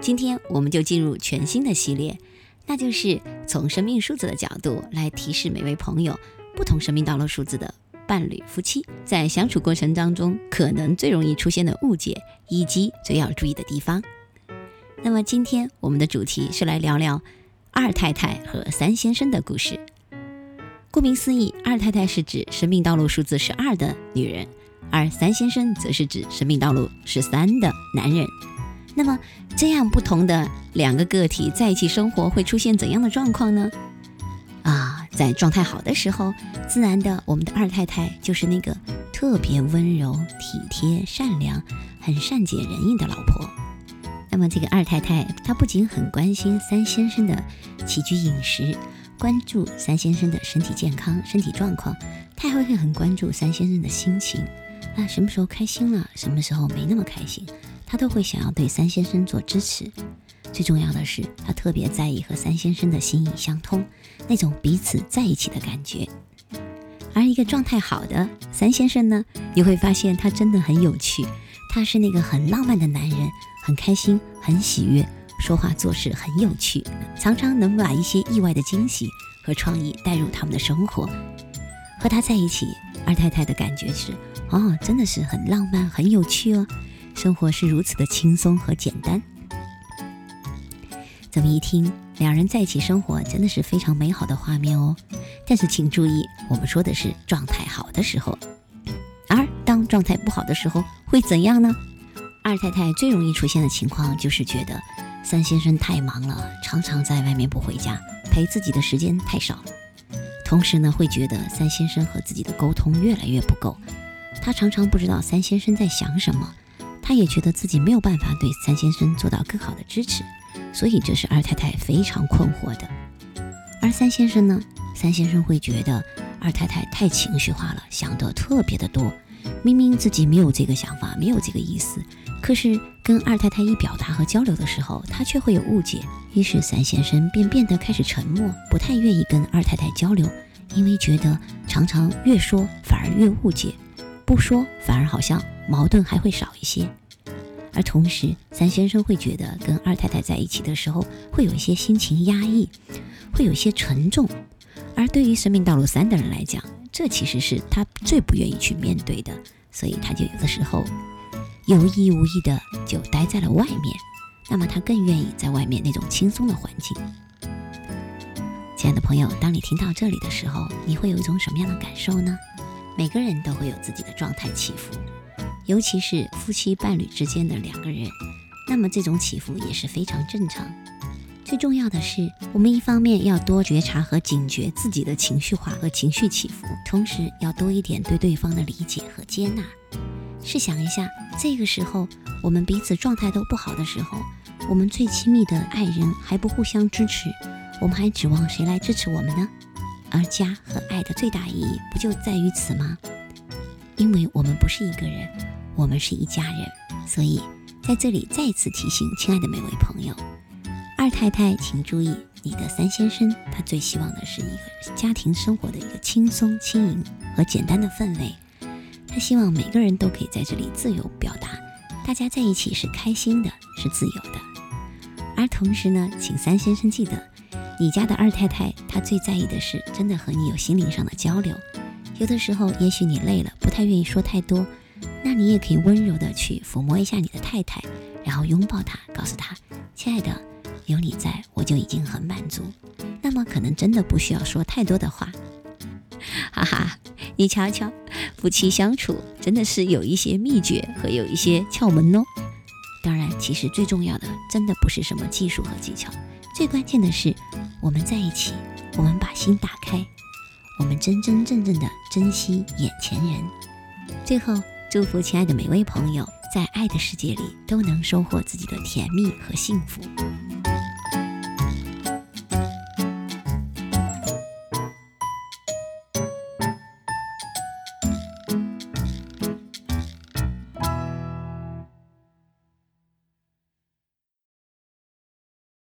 今天我们就进入全新的系列，那就是从生命数字的角度来提示每位朋友，不同生命道路数字的伴侣夫妻在相处过程当中可能最容易出现的误解以及最要注意的地方。那么今天我们的主题是来聊聊二太太和三先生的故事。顾名思义，二太太是指生命道路数字是二的女人，而三先生则是指生命道路是三的男人。那么，这样不同的两个个体在一起生活会出现怎样的状况呢？啊，在状态好的时候，自然的，我们的二太太就是那个特别温柔、体贴、善良、很善解人意的老婆。那么，这个二太太她不仅很关心三先生的起居饮食，关注三先生的身体健康、身体状况，她还会很关注三先生的心情。啊，什么时候开心了，什么时候没那么开心。他都会想要对三先生做支持，最重要的是，他特别在意和三先生的心意相通，那种彼此在一起的感觉。而一个状态好的三先生呢，你会发现他真的很有趣，他是那个很浪漫的男人，很开心，很喜悦，说话做事很有趣，常常能把一些意外的惊喜和创意带入他们的生活。和他在一起，二太太的感觉是，哦，真的是很浪漫，很有趣哦。生活是如此的轻松和简单，这么一听，两人在一起生活真的是非常美好的画面哦。但是请注意，我们说的是状态好的时候，而当状态不好的时候会怎样呢？二太太最容易出现的情况就是觉得三先生太忙了，常常在外面不回家，陪自己的时间太少。同时呢，会觉得三先生和自己的沟通越来越不够，他常常不知道三先生在想什么。他也觉得自己没有办法对三先生做到更好的支持，所以这是二太太非常困惑的。而三先生呢？三先生会觉得二太太太情绪化了，想得特别的多。明明自己没有这个想法，没有这个意思，可是跟二太太一表达和交流的时候，他却会有误解。于是三先生便变得开始沉默，不太愿意跟二太太交流，因为觉得常常越说反而越误解，不说反而好像。矛盾还会少一些，而同时，三先生会觉得跟二太太在一起的时候会有一些心情压抑，会有一些沉重。而对于生命道路三的人来讲，这其实是他最不愿意去面对的，所以他就有的时候有意无意的就待在了外面。那么他更愿意在外面那种轻松的环境。亲爱的朋友，当你听到这里的时候，你会有一种什么样的感受呢？每个人都会有自己的状态起伏。尤其是夫妻伴侣之间的两个人，那么这种起伏也是非常正常。最重要的是，我们一方面要多觉察和警觉自己的情绪化和情绪起伏，同时要多一点对对方的理解和接纳。试想一下，这个时候我们彼此状态都不好的时候，我们最亲密的爱人还不互相支持，我们还指望谁来支持我们呢？而家和爱的最大意义不就在于此吗？因为我们不是一个人。我们是一家人，所以在这里再次提醒亲爱的每位朋友，二太太，请注意，你的三先生他最希望的是一个家庭生活的一个轻松、轻盈和简单的氛围。他希望每个人都可以在这里自由表达，大家在一起是开心的，是自由的。而同时呢，请三先生记得，你家的二太太她最在意的是真的和你有心灵上的交流。有的时候，也许你累了，不太愿意说太多。那你也可以温柔的去抚摸一下你的太太，然后拥抱她，告诉她：“亲爱的，有你在我就已经很满足。”那么可能真的不需要说太多的话，哈哈，你瞧瞧，夫妻相处真的是有一些秘诀和有一些窍门哦。当然，其实最重要的真的不是什么技术和技巧，最关键的是我们在一起，我们把心打开，我们真真正正的珍惜眼前人。最后。祝福亲爱的每位朋友，在爱的世界里都能收获自己的甜蜜和幸福。